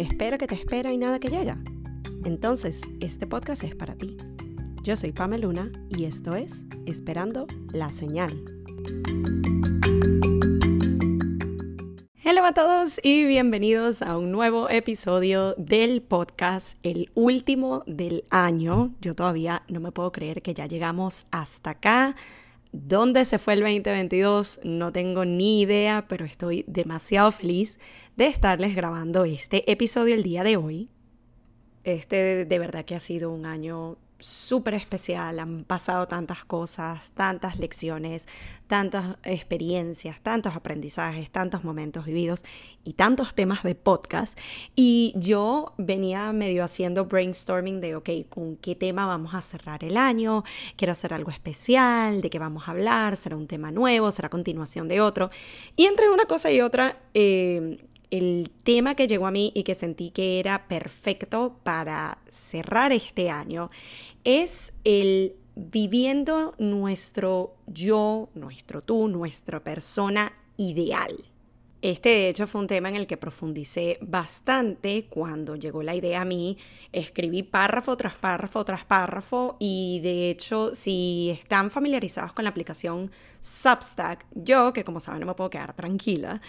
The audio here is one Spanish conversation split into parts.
espera que te espera y nada que llega. Entonces, este podcast es para ti. Yo soy Pameluna y esto es Esperando la Señal. Hola a todos y bienvenidos a un nuevo episodio del podcast, el último del año. Yo todavía no me puedo creer que ya llegamos hasta acá. ¿Dónde se fue el 2022? No tengo ni idea, pero estoy demasiado feliz de estarles grabando este episodio el día de hoy. Este de verdad que ha sido un año súper especial, han pasado tantas cosas, tantas lecciones, tantas experiencias, tantos aprendizajes, tantos momentos vividos y tantos temas de podcast. Y yo venía medio haciendo brainstorming de, ok, ¿con qué tema vamos a cerrar el año? Quiero hacer algo especial, ¿de qué vamos a hablar? ¿Será un tema nuevo? ¿Será continuación de otro? Y entre una cosa y otra, eh, el tema que llegó a mí y que sentí que era perfecto para cerrar este año es el viviendo nuestro yo, nuestro tú, nuestra persona ideal. Este de hecho fue un tema en el que profundicé bastante cuando llegó la idea a mí. Escribí párrafo tras párrafo tras párrafo y de hecho si están familiarizados con la aplicación Substack, yo que como saben no me puedo quedar tranquila,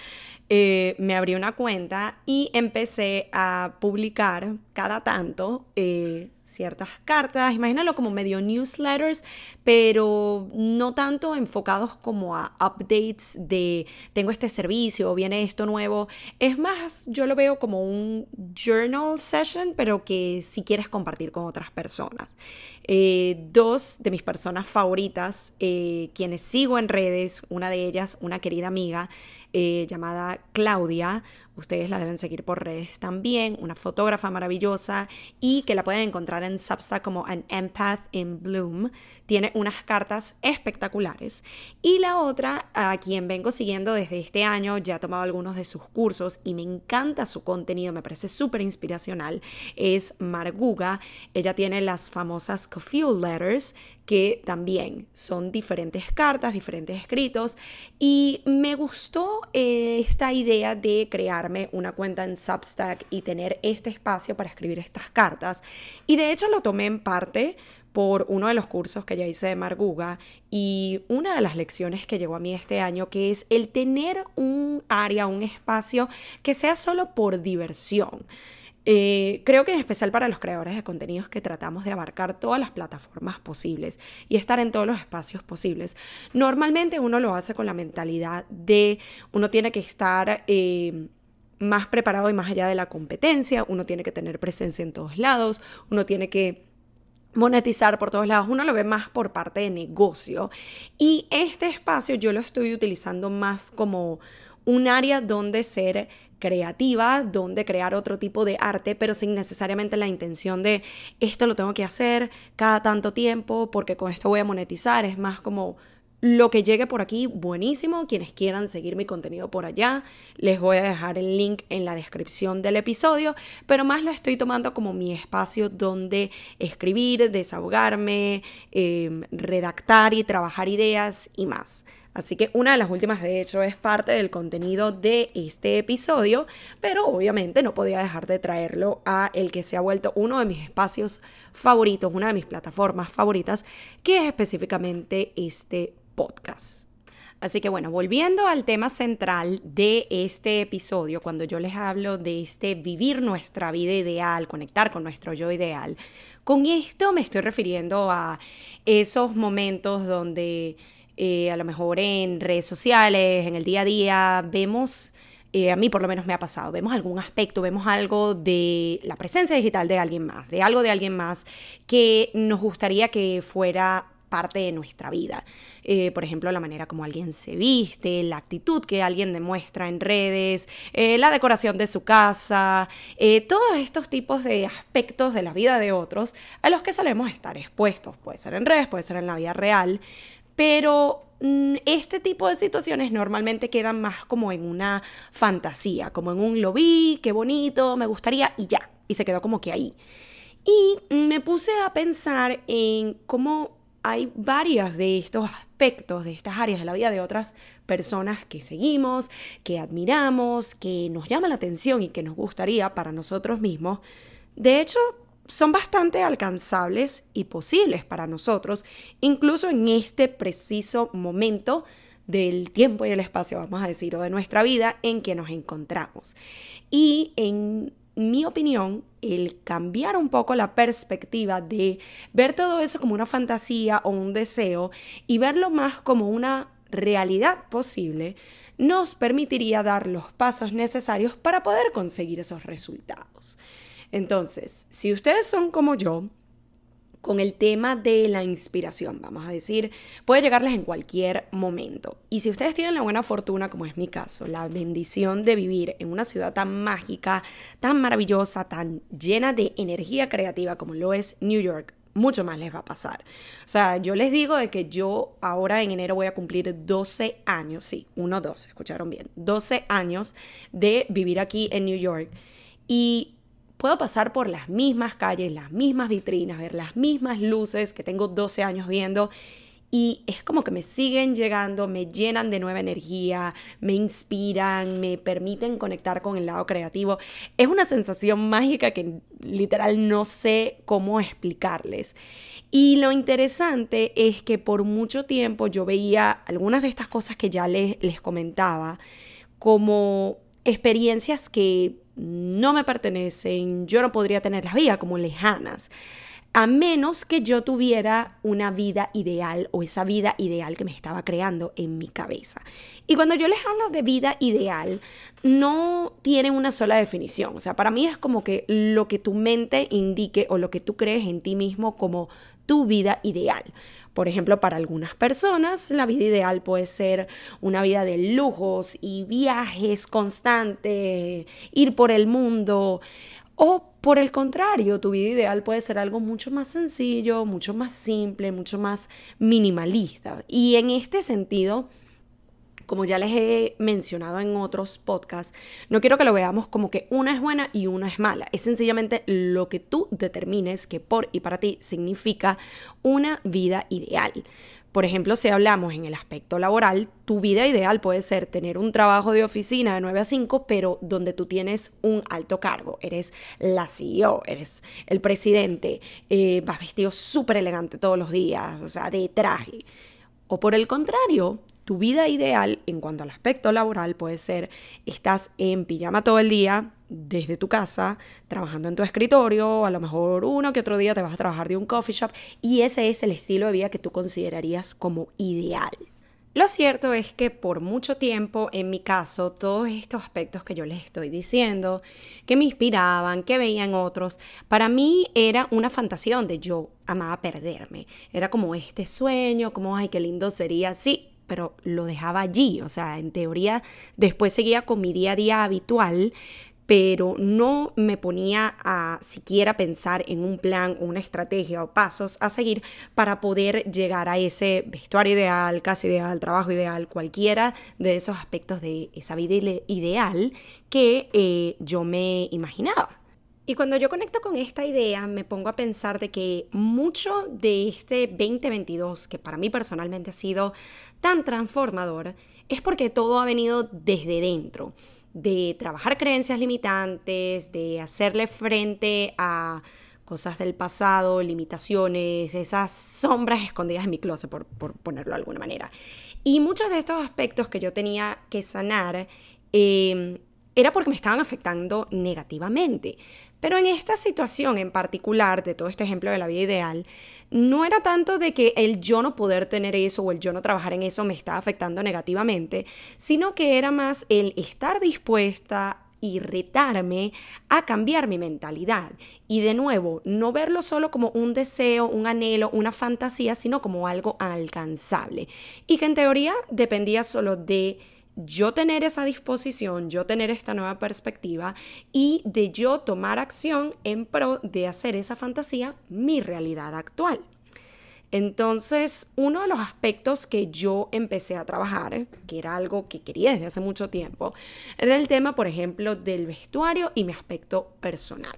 eh, me abrí una cuenta y empecé a publicar cada tanto eh, ciertas cartas, imagínalo como medio newsletters, pero no tanto enfocados como a updates de tengo este servicio o viene esto nuevo. Es más, yo lo veo como un journal session, pero que si quieres compartir con otras personas. Eh, dos de mis personas favoritas, quienes sigo en redes, una de ellas, una querida amiga, llamada Claudia. Ustedes la deben seguir por redes también, una fotógrafa maravillosa y que la pueden encontrar en Substack como An Empath in Bloom. Tiene unas cartas espectaculares. Y la otra, a quien vengo siguiendo desde este año, ya ha tomado algunos de sus cursos y me encanta su contenido, me parece súper inspiracional, es Marguga. Ella tiene las famosas Coffee Letters, que también son diferentes cartas, diferentes escritos. Y me gustó eh, esta idea de una cuenta en Substack y tener este espacio para escribir estas cartas. Y de hecho lo tomé en parte por uno de los cursos que ya hice de Marguga y una de las lecciones que llegó a mí este año, que es el tener un área, un espacio que sea solo por diversión. Eh, creo que en especial para los creadores de contenidos que tratamos de abarcar todas las plataformas posibles y estar en todos los espacios posibles. Normalmente uno lo hace con la mentalidad de uno tiene que estar... Eh, más preparado y más allá de la competencia, uno tiene que tener presencia en todos lados, uno tiene que monetizar por todos lados, uno lo ve más por parte de negocio. Y este espacio yo lo estoy utilizando más como un área donde ser creativa, donde crear otro tipo de arte, pero sin necesariamente la intención de esto lo tengo que hacer cada tanto tiempo porque con esto voy a monetizar, es más como lo que llegue por aquí, buenísimo. Quienes quieran seguir mi contenido por allá, les voy a dejar el link en la descripción del episodio, pero más lo estoy tomando como mi espacio donde escribir, desahogarme, em, redactar y trabajar ideas y más. Así que una de las últimas, de hecho, es parte del contenido de este episodio, pero obviamente no podía dejar de traerlo a el que se ha vuelto uno de mis espacios favoritos, una de mis plataformas favoritas, que es específicamente este podcast. Así que bueno, volviendo al tema central de este episodio, cuando yo les hablo de este vivir nuestra vida ideal, conectar con nuestro yo ideal, con esto me estoy refiriendo a esos momentos donde eh, a lo mejor en redes sociales, en el día a día, vemos, eh, a mí por lo menos me ha pasado, vemos algún aspecto, vemos algo de la presencia digital de alguien más, de algo de alguien más que nos gustaría que fuera parte de nuestra vida. Eh, por ejemplo, la manera como alguien se viste, la actitud que alguien demuestra en redes, la decoración de su casa, todos estos tipos de aspectos de la vida de otros a los que solemos estar expuestos. Puede ser en redes, puede ser en la vida real, pero mm, este tipo de situaciones normalmente quedan más como en una fantasía, como en un lo vi, qué bonito, me gustaría y ya, y se quedó como que ahí. Y me puse a pensar en cómo hay varios de estos aspectos, de estas áreas de la vida de otras personas que seguimos, que admiramos, que nos llama la atención y que nos gustaría para nosotros mismos. De hecho, son bastante alcanzables y posibles para nosotros, incluso en este preciso momento del tiempo y el espacio, vamos a decir, o de nuestra vida en que nos encontramos. Y en mi opinión, el cambiar un poco la perspectiva de ver todo eso como una fantasía o un deseo y verlo más como una realidad posible, nos permitiría dar los pasos necesarios para poder conseguir esos resultados. Entonces, si ustedes son como yo, con el tema de la inspiración, vamos a decir, puede llegarles en cualquier momento. Y si ustedes tienen la buena fortuna, como es mi caso, la bendición de vivir en una ciudad tan mágica, tan maravillosa, tan llena de energía creativa como lo es New York, mucho más les va a pasar. O sea, yo les digo de que yo ahora en enero voy a cumplir 12 años, sí, 1, 2, escucharon bien, 12 años de vivir aquí en New York. Y puedo pasar por las mismas calles, las mismas vitrinas, ver las mismas luces que tengo 12 años viendo y es como que me siguen llegando, me llenan de nueva energía, me inspiran, me permiten conectar con el lado creativo. Es una sensación mágica que literal no sé cómo explicarles. Y lo interesante es que por mucho tiempo yo veía algunas de estas cosas que ya les, les comentaba como experiencias que no me pertenecen, yo no podría tenerlas vía como lejanas, a menos que yo tuviera una vida ideal o esa vida ideal que me estaba creando en mi cabeza. Y cuando yo les hablo de vida ideal, no tiene una sola definición. O sea, para mí es como que lo que tu mente indique o lo que tú crees en ti mismo como tu vida ideal. Por ejemplo, para algunas personas la vida ideal puede ser una vida de lujos y viajes constantes, ir por el mundo. O por el contrario, tu vida ideal puede ser algo mucho más sencillo, mucho más simple, mucho más minimalista. Y en este sentido, como ya les he mencionado en otros podcasts, no quiero que lo veamos como que una es buena y una es mala. Es sencillamente lo que tú determines que por y para ti significa una vida ideal. Por ejemplo, si hablamos en el aspecto laboral, tu vida ideal puede ser tener un trabajo de oficina de 9 a 5, pero donde tú tienes un alto cargo. Eres la CEO, eres el presidente, eh, vas vestido súper elegante todos los días, o sea, de traje. O por el contrario, tu vida ideal en cuanto al aspecto laboral puede ser, estás en pijama todo el día, desde tu casa, trabajando en tu escritorio, a lo mejor uno que otro día te vas a trabajar de un coffee shop y ese es el estilo de vida que tú considerarías como ideal. Lo cierto es que por mucho tiempo, en mi caso, todos estos aspectos que yo les estoy diciendo, que me inspiraban, que veían otros, para mí era una fantasía donde yo amaba perderme. Era como este sueño, como, ay, qué lindo sería. Sí, pero lo dejaba allí. O sea, en teoría después seguía con mi día a día habitual, pero no me ponía a siquiera pensar en un plan, una estrategia o pasos a seguir para poder llegar a ese vestuario ideal, casa ideal, trabajo ideal, cualquiera de esos aspectos de esa vida ideal que eh, yo me imaginaba. Y cuando yo conecto con esta idea, me pongo a pensar de que mucho de este 2022, que para mí personalmente ha sido tan transformador, es porque todo ha venido desde dentro, de trabajar creencias limitantes, de hacerle frente a cosas del pasado, limitaciones, esas sombras escondidas en mi closet, por, ponerlo de alguna manera. Y muchos de estos aspectos que yo tenía que sanar, eh, era porque me estaban afectando negativamente. Pero en esta situación en particular, de todo este ejemplo de la vida ideal, no era tanto de que el yo no poder tener eso o el yo no trabajar en eso me estaba afectando negativamente, sino que era más el estar dispuesta y retarme a cambiar mi mentalidad. Y de nuevo, no verlo solo como un deseo, un anhelo, una fantasía, sino como algo alcanzable. Y que en teoría dependía solo de yo tener esa disposición, yo tener esta nueva perspectiva y de yo tomar acción en pro de hacer esa fantasía mi realidad actual. Entonces, uno de los aspectos que yo empecé a trabajar, que era algo que quería desde hace mucho tiempo, era el tema, por ejemplo, del vestuario y mi aspecto personal.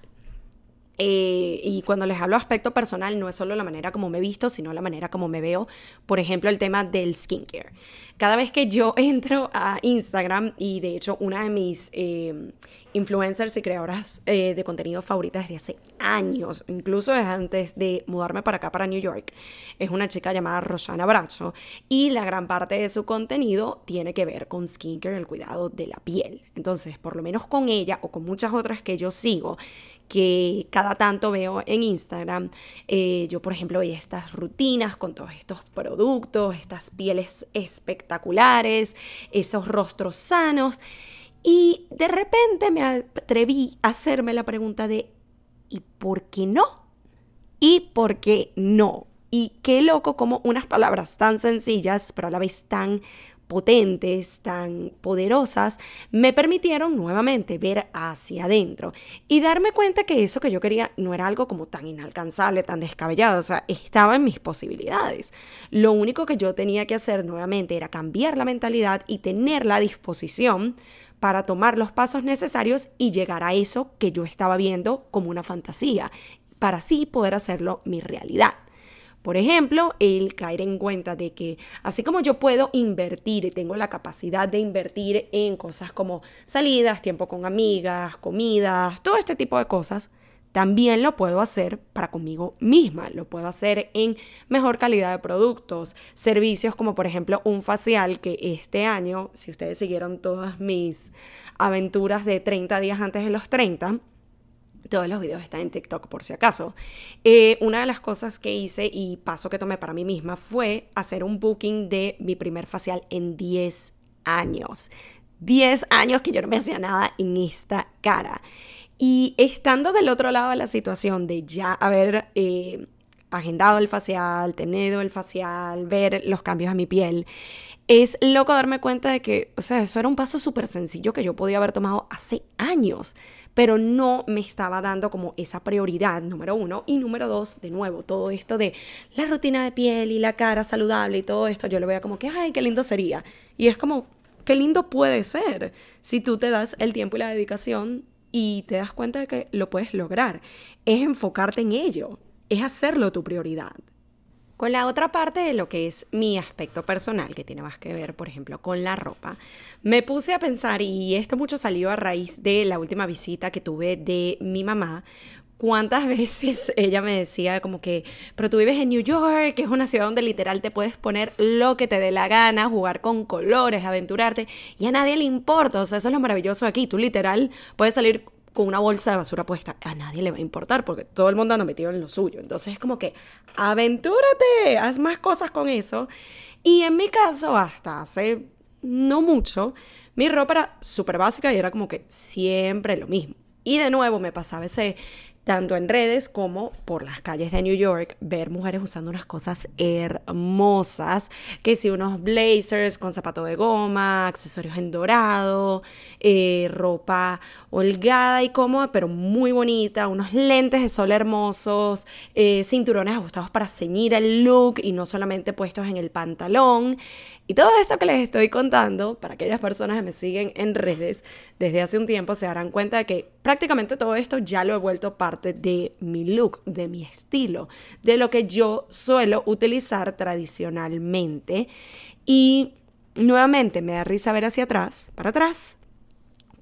Eh, y cuando les hablo aspecto personal, no es solo la manera como me visto, sino la manera como me veo. Por ejemplo, el tema del skincare. Cada vez que yo entro a Instagram, y de hecho una de mis eh, influencers y creadoras eh, de contenido favoritas desde hace años, incluso desde antes de mudarme para acá, para New York, es una chica llamada Rosana Bracho, y la gran parte de su contenido tiene que ver con skincare, el cuidado de la piel. Entonces, por lo menos con ella o con muchas otras que yo sigo, que cada tanto veo en Instagram. Eh, yo, por ejemplo, veía estas rutinas con todos estos productos, estas pieles espectaculares, esos rostros sanos. Y de repente me atreví a hacerme la pregunta de, ¿y por qué no? ¿Y por qué no? Y qué loco como unas palabras tan sencillas, pero a la vez tan potentes, tan poderosas, me permitieron nuevamente ver hacia adentro y darme cuenta que eso que yo quería no era algo como tan inalcanzable, tan descabellado, o sea, estaba en mis posibilidades. Lo único que yo tenía que hacer nuevamente era cambiar la mentalidad y tener la disposición para tomar los pasos necesarios y llegar a eso que yo estaba viendo como una fantasía, para así poder hacerlo mi realidad. Por ejemplo, el caer en cuenta de que así como yo puedo invertir y tengo la capacidad de invertir en cosas como salidas, tiempo con amigas, comidas, todo este tipo de cosas, también lo puedo hacer para conmigo misma. Lo puedo hacer en mejor calidad de productos, servicios como por ejemplo un facial que este año, si ustedes siguieron todas mis aventuras de 30 días antes de los 30, todos los videos están en TikTok por si acaso. Eh, una de las cosas que hice y paso que tomé para mí misma fue hacer un booking de mi primer facial en 10 años. 10 años que yo no me hacía nada en esta cara. Y estando del otro lado de la situación de ya haber eh, agendado el facial, tenido el facial, ver los cambios a mi piel, es loco darme cuenta de que, o sea, eso era un paso súper sencillo que yo podía haber tomado hace años pero no me estaba dando como esa prioridad, número uno. Y número dos, de nuevo, todo esto de la rutina de piel y la cara saludable y todo esto, yo lo veía como que, ay, qué lindo sería. Y es como, qué lindo puede ser si tú te das el tiempo y la dedicación y te das cuenta de que lo puedes lograr. Es enfocarte en ello, es hacerlo tu prioridad. Con la otra parte de lo que es mi aspecto personal, que tiene más que ver, por ejemplo, con la ropa, me puse a pensar, y esto mucho salió a raíz de la última visita que tuve de mi mamá, cuántas veces ella me decía como que, pero tú vives en New York, que es una ciudad donde literal te puedes poner lo que te dé la gana, jugar con colores, aventurarte, y a nadie le importa, o sea, eso es lo maravilloso aquí, tú literal puedes salir con una bolsa de basura puesta. A nadie le va a importar porque todo el mundo anda metido en lo suyo. Entonces es como que, aventúrate, haz más cosas con eso. Y en mi caso, hasta hace no mucho, mi ropa era súper básica y era como que siempre lo mismo. Y de nuevo me pasaba ese tanto en redes como por las calles de New York, ver mujeres usando unas cosas hermosas, que si unos blazers con zapato de goma, accesorios en dorado, eh, ropa holgada y cómoda, pero muy bonita, unos lentes de sol hermosos, eh, cinturones ajustados para ceñir el look y no solamente puestos en el pantalón. Y todo esto que les estoy contando, para aquellas personas que me siguen en redes desde hace un tiempo, se darán cuenta de que prácticamente todo esto ya lo he vuelto parte de mi look, de mi estilo, de lo que yo suelo utilizar tradicionalmente. Y nuevamente me da risa ver hacia atrás, para atrás,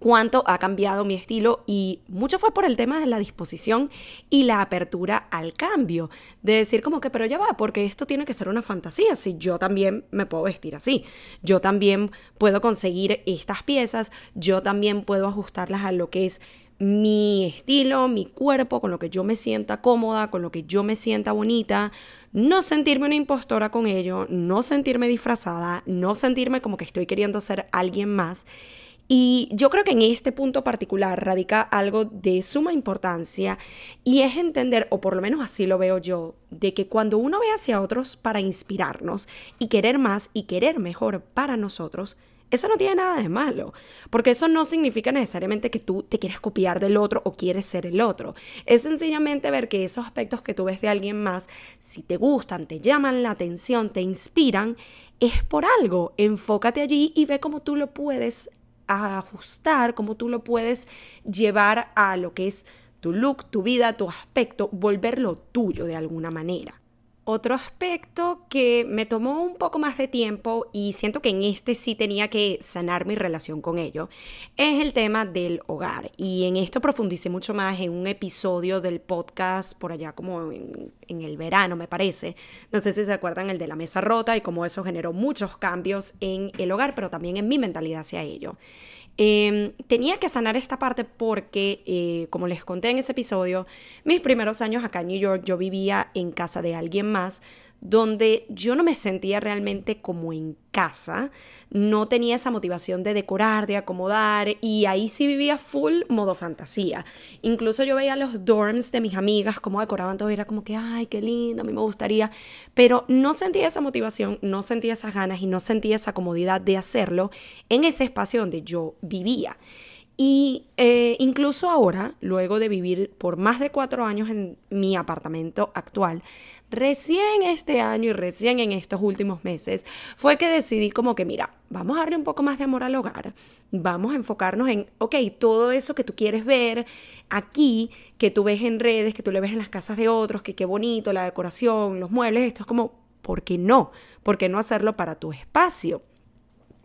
cuánto ha cambiado mi estilo y mucho fue por el tema de la disposición y la apertura al cambio, de decir como que, pero ya va, porque esto tiene que ser una fantasía, si yo también me puedo vestir así, yo también puedo conseguir estas piezas, yo también puedo ajustarlas a lo que es mi estilo, mi cuerpo, con lo que yo me sienta cómoda, con lo que yo me sienta bonita, no sentirme una impostora con ello, no sentirme disfrazada, no sentirme como que estoy queriendo ser alguien más. Y yo creo que en este punto particular radica algo de suma importancia y es entender, o por lo menos así lo veo yo, de que cuando uno ve hacia otros para inspirarnos y querer más y querer mejor para nosotros, eso no tiene nada de malo, porque eso no significa necesariamente que tú te quieres copiar del otro o quieres ser el otro. Es sencillamente ver que esos aspectos que tú ves de alguien más, si te gustan, te llaman la atención, te inspiran, es por algo. Enfócate allí y ve cómo tú lo puedes ajustar, cómo tú lo puedes llevar a lo que es tu look, tu vida, tu aspecto, volverlo tuyo de alguna manera. Otro aspecto que me tomó un poco más de tiempo y siento que en este sí tenía que sanar mi relación con ello es el tema del hogar. Y en esto profundicé mucho más en un episodio del podcast por allá como en, el verano me parece. No sé si se acuerdan el de la mesa rota y cómo eso generó muchos cambios en el hogar, pero también en mi mentalidad hacia ello. Em, tenía que sanar esta parte porque, eh, como les conté en ese episodio, mis primeros años acá en New York yo vivía en casa de alguien más donde yo no me sentía realmente como en casa, no tenía esa motivación de decorar, de acomodar, y ahí sí vivía full modo fantasía. Incluso yo veía los dorms de mis amigas, cómo decoraban todo, era como que, ay, qué lindo, a mí me gustaría, pero no sentía esa motivación, no sentía esas ganas y no sentía esa comodidad de hacerlo en ese espacio donde yo vivía. Y eh, incluso ahora, luego de vivir por más de cuatro años en mi apartamento actual, recién este año y recién en estos últimos meses fue que decidí como que, mira, vamos a darle un poco más de amor al hogar, vamos a enfocarnos en, ok, todo eso que tú quieres ver aquí, que tú ves en redes, que tú le ves en las casas de otros, que qué bonito, la decoración, los muebles, esto es como, ¿por qué no? ¿Por qué no hacerlo para tu espacio?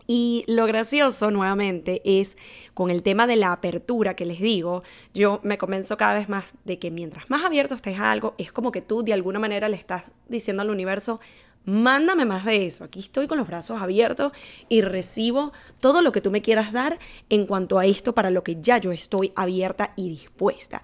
Y lo gracioso nuevamente es con el tema de la apertura que les digo, yo me convenzo cada vez más de que mientras más abierto estés a algo, es como que tú de alguna manera le estás diciendo al universo, mándame más de eso, aquí estoy con los brazos abiertos y recibo todo lo que tú me quieras dar en cuanto a esto para lo que ya yo estoy abierta y dispuesta.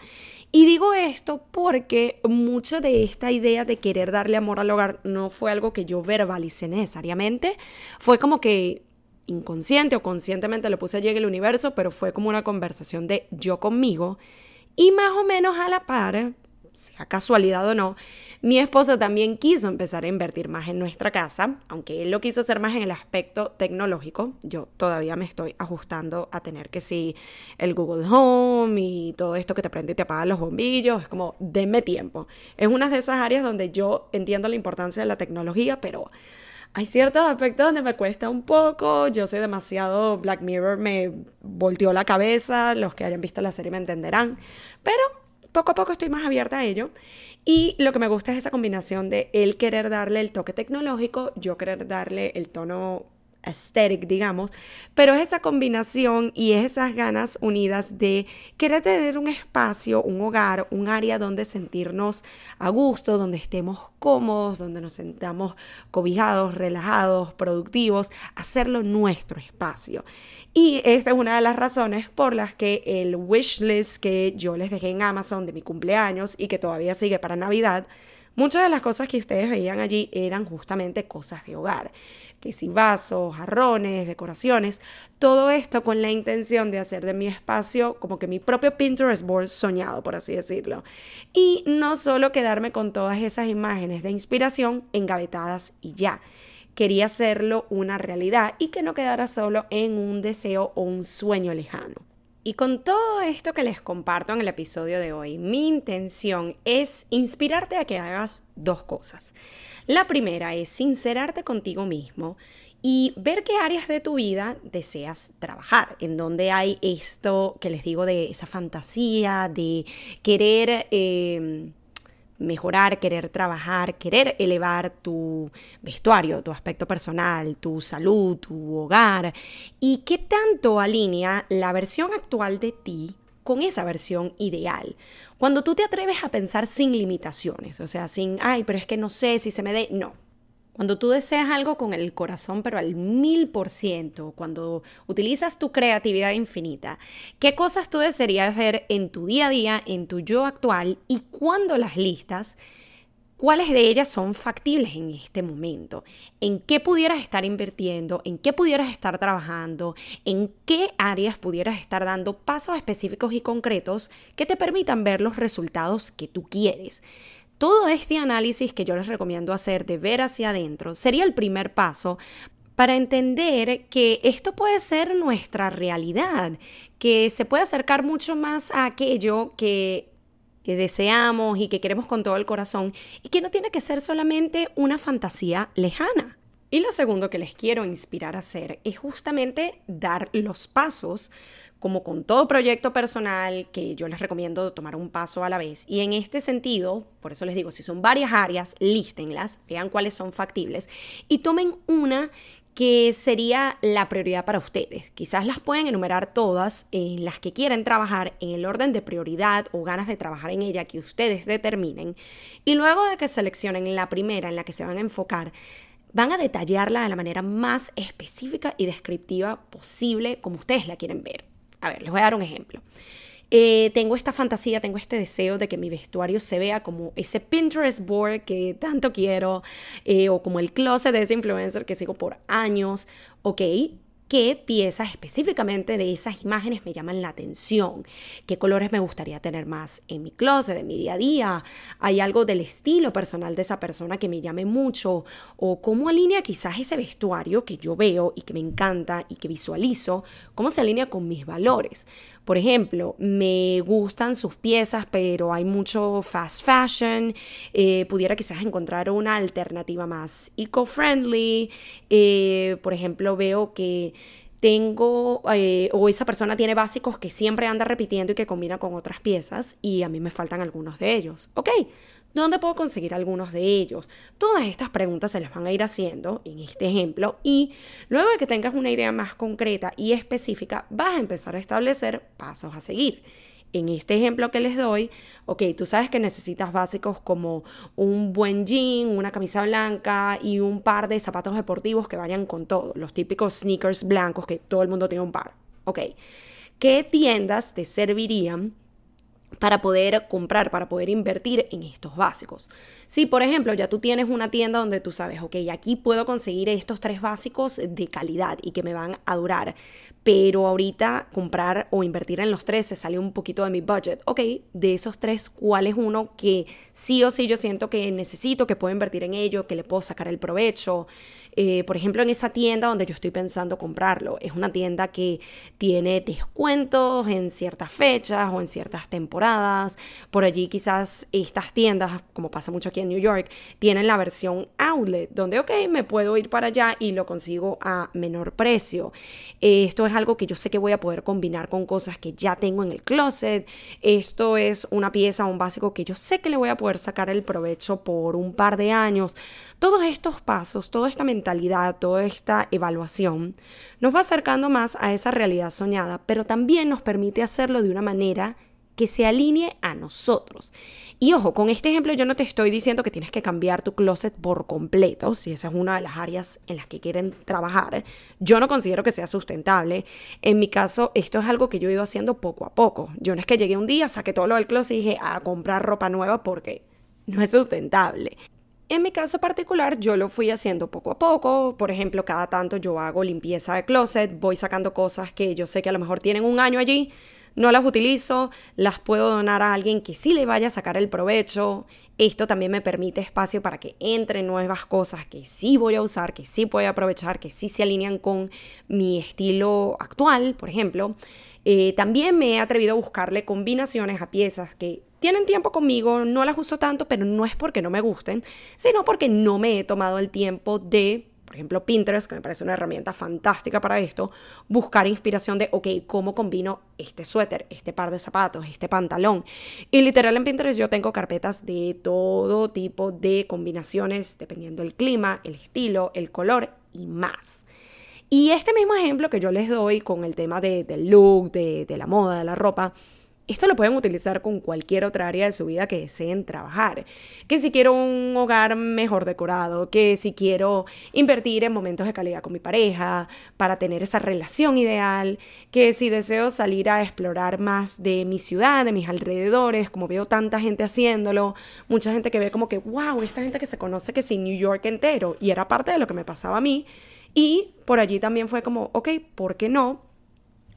Y digo esto porque mucha de esta idea de querer darle amor al hogar no fue algo que yo verbalicé necesariamente, fue como que inconsciente o conscientemente lo puse allí en el universo, pero fue como una conversación de yo conmigo. Y más o menos a la par, sea casualidad o no, mi esposo también quiso empezar a invertir más en nuestra casa, aunque él lo quiso hacer más en el aspecto tecnológico. Yo todavía me estoy ajustando a tener que sí el Google Home y todo esto que te prende y te apaga los bombillos. Es como, denme tiempo. Es una de esas áreas donde yo entiendo la importancia de la tecnología, pero hay ciertos aspectos donde me cuesta un poco, yo soy demasiado, Black Mirror me volteó la cabeza, los que hayan visto la serie me entenderán, pero poco a poco estoy más abierta a ello. Y lo que me gusta es esa combinación de él querer darle el toque tecnológico, yo querer darle el tono aesthetic, digamos, pero es esa combinación y es esas ganas unidas de querer tener un espacio, un hogar, un área donde sentirnos a gusto, donde estemos cómodos, donde nos sentamos cobijados, relajados, productivos, hacerlo nuestro espacio. Y esta es una de las razones por las que el wish list que yo les dejé en Amazon de mi cumpleaños y que todavía sigue para Navidad, Muchas de las cosas que ustedes veían allí eran justamente cosas de hogar, que si vasos, jarrones, decoraciones, todo esto con la intención de hacer de mi espacio como que mi propio Pinterest board soñado, por así decirlo. Y no solo quedarme con todas esas imágenes de inspiración engavetadas y ya. Quería hacerlo una realidad y que no quedara solo en un deseo o un sueño lejano. Y con todo esto que les comparto en el episodio de hoy, mi intención es inspirarte a que hagas dos cosas. La primera es sincerarte contigo mismo y ver qué áreas de tu vida deseas trabajar, en donde hay esto que les digo de esa fantasía, de querer... Eh, mejorar, querer trabajar, querer elevar tu vestuario, tu aspecto personal, tu salud, tu hogar y qué tanto alinea la versión actual de ti con esa versión ideal. Cuando tú te atreves a pensar sin limitaciones, o sea, sin, ay, pero es que no sé si se me dé, no, cuando tú deseas algo con el corazón, pero al mil por ciento, cuando utilizas tu creatividad infinita, ¿qué cosas tú desearías ver en tu día a día, en tu yo actual y cuando las listas? ¿Cuáles de ellas son factibles en este momento? ¿En qué pudieras estar invirtiendo? ¿En qué pudieras estar trabajando? ¿En qué áreas pudieras estar dando pasos específicos y concretos que te permitan ver los resultados que tú quieres? Todo este análisis que yo les recomiendo hacer de ver hacia adentro sería el primer paso para entender que esto puede ser nuestra realidad, que se puede acercar mucho más a aquello que, que deseamos y que queremos con todo el corazón y que no tiene que ser solamente una fantasía lejana. Y lo segundo que les quiero inspirar a hacer es justamente dar los pasos, como con todo proyecto personal, que yo les recomiendo tomar un paso a la vez. Y en este sentido, por eso les digo, si son varias áreas, lístenlas, vean cuáles son factibles y tomen una que sería la prioridad para ustedes. Quizás las pueden enumerar todas en las que quieren trabajar en el orden de prioridad o ganas de trabajar en ella que ustedes determinen. Y luego de que seleccionen la primera en la que se van a enfocar, van a detallarla de la manera más específica y descriptiva posible como ustedes la quieren ver. A ver, les voy a dar un ejemplo. Eh, tengo esta fantasía, tengo este deseo de que mi vestuario se vea como ese Pinterest board que tanto quiero, eh, o como el closet de ese influencer que sigo por años, ok, qué piezas específicamente de esas imágenes me llaman la atención, qué colores me gustaría tener más en mi closet, en mi día a día, hay algo del estilo personal de esa persona que me llame mucho, o cómo alinea quizás ese vestuario que yo veo y que me encanta y que visualizo, cómo se alinea con mis valores. Por ejemplo, me gustan sus piezas, pero hay mucho fast fashion. Eh, pudiera quizás encontrar una alternativa más eco-friendly. Eh, por ejemplo, veo que tengo eh, o esa persona tiene básicos que siempre anda repitiendo y que combina con otras piezas y a mí me faltan algunos de ellos. Ok, ¿Dónde puedo conseguir algunos de ellos? Todas estas preguntas se las van a ir haciendo en este ejemplo y luego de que tengas una idea más concreta y específica, vas a empezar a establecer pasos a seguir. En este ejemplo que les doy, ok, tú sabes que necesitas básicos como un buen jean, una camisa blanca y un par de zapatos deportivos que vayan con todo, los típicos sneakers blancos que todo el mundo tiene un par. Ok, ¿qué tiendas te servirían para poder comprar, para poder invertir en estos básicos. Si, por ejemplo, ya tú tienes una tienda donde tú sabes, ok, aquí puedo conseguir estos tres básicos de calidad y que me van a durar, pero ahorita comprar o invertir en los tres se sale un poquito de mi budget. Ok, de esos tres, ¿cuál es uno que sí o sí yo siento que necesito, que puedo invertir en ello, que le puedo sacar el provecho? Eh, por ejemplo, en esa tienda donde yo estoy pensando comprarlo, es una tienda que tiene descuentos en ciertas fechas o en ciertas temporadas. Por allí quizás estas tiendas, como pasa mucho aquí en New York, tienen la versión outlet, donde, ok, me puedo ir para allá y lo consigo a menor precio. esto es algo que yo sé que voy a poder combinar con cosas que ya tengo en el closet. Esto es una pieza, un básico que yo sé que le voy a poder sacar el provecho por un par de años. Todos estos pasos, toda esta mentalidad, toda esta evaluación nos va acercando más a esa realidad soñada, pero también nos permite hacerlo de una manera que se alinee a nosotros. Y ojo, con este ejemplo yo no te estoy diciendo que tienes que cambiar tu closet por completo, si esa es una de las áreas en las que quieren trabajar. Yo no considero que sea sustentable. En mi caso, esto es algo que yo he ido haciendo poco a poco. Yo no es que llegué un día, saqué todo lo del closet y dije a comprar ropa nueva porque no es sustentable. En mi caso particular, yo lo fui haciendo poco a poco. Por ejemplo, cada tanto yo hago limpieza de closet, voy sacando cosas que yo sé que a lo mejor tienen un año allí no las utilizo, las puedo donar a alguien que sí le vaya a sacar el provecho. Esto también me permite espacio para que entren nuevas cosas que sí voy a usar, que sí voy a aprovechar, que sí se alinean con mi estilo actual, por ejemplo. Eh, también me he atrevido a buscarle combinaciones a piezas que tienen tiempo conmigo, no las uso tanto, pero no es porque no me gusten, sino porque no me he tomado el tiempo de por ejemplo, Pinterest, que me parece una herramienta fantástica para esto, buscar inspiración de, ok, ¿cómo combino este suéter, este par de zapatos, este pantalón? Y literal en Pinterest yo tengo carpetas de todo tipo de combinaciones, dependiendo del clima, el estilo, el color y más. Y este mismo ejemplo que yo les doy con el tema de, del look, de, de la moda, de la ropa, esto lo pueden utilizar con cualquier otra área de su vida que deseen trabajar. Que si quiero un hogar mejor decorado, que si quiero invertir en momentos de calidad con mi pareja para tener esa relación ideal, que si deseo salir a explorar más de mi ciudad, de mis alrededores, como veo tanta gente haciéndolo, mucha gente que ve como que, wow, esta gente que se conoce que sí, New York entero, y era parte de lo que me pasaba a mí. Y por allí también fue como, ok, ¿por qué no?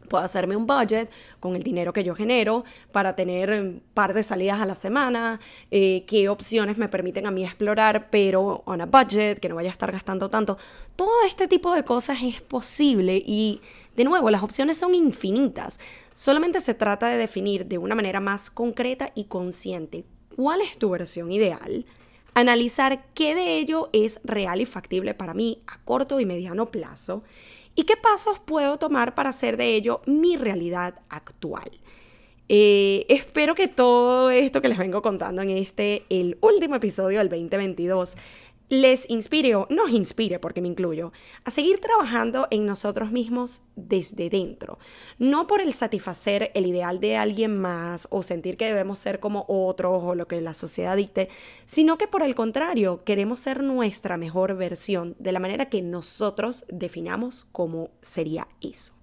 Puedo hacerme un budget con el dinero que yo genero para tener un par de salidas a la semana, eh, qué opciones me permiten a mí explorar, pero on a budget, que no vaya a estar gastando tanto. Todo este tipo de cosas es posible y, de nuevo, las opciones son infinitas. Solamente se trata de definir de una manera más concreta y consciente cuál es tu versión ideal analizar qué de ello es real y factible para mí a corto y mediano plazo y qué pasos puedo tomar para hacer de ello mi realidad actual. Eh, espero que todo esto que les vengo contando en este, el último episodio del 2022, les inspire o nos inspire, porque me incluyo, a seguir trabajando en nosotros mismos desde dentro. No por el satisfacer el ideal de alguien más o sentir que debemos ser como otros o lo que la sociedad dicte, sino que por el contrario, queremos ser nuestra mejor versión de la manera que nosotros definamos cómo sería eso.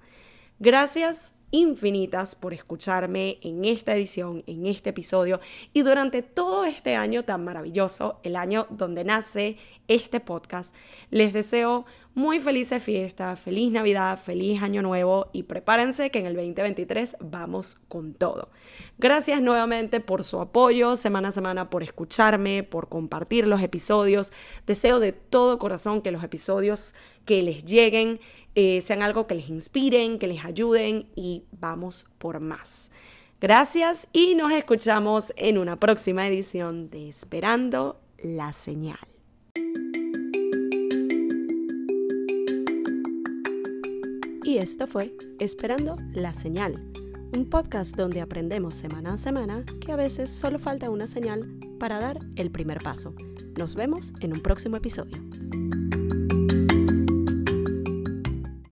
Gracias infinitas por escucharme en esta edición, en este episodio y durante todo este año tan maravilloso, el año donde nace este podcast. Les deseo muy felices fiestas, feliz Navidad, feliz Año Nuevo y prepárense que en el 2023 vamos con todo. Gracias nuevamente por su apoyo semana a semana, por escucharme, por compartir los episodios. Deseo de todo corazón que los episodios que les lleguen eh, sean algo que les inspiren, que les ayuden y vamos por más. Gracias y nos escuchamos en una próxima edición de Esperando la Señal. Y esto fue Esperando la Señal, un podcast donde aprendemos semana a semana que a veces solo falta una señal para dar el primer paso. Nos vemos en un próximo episodio.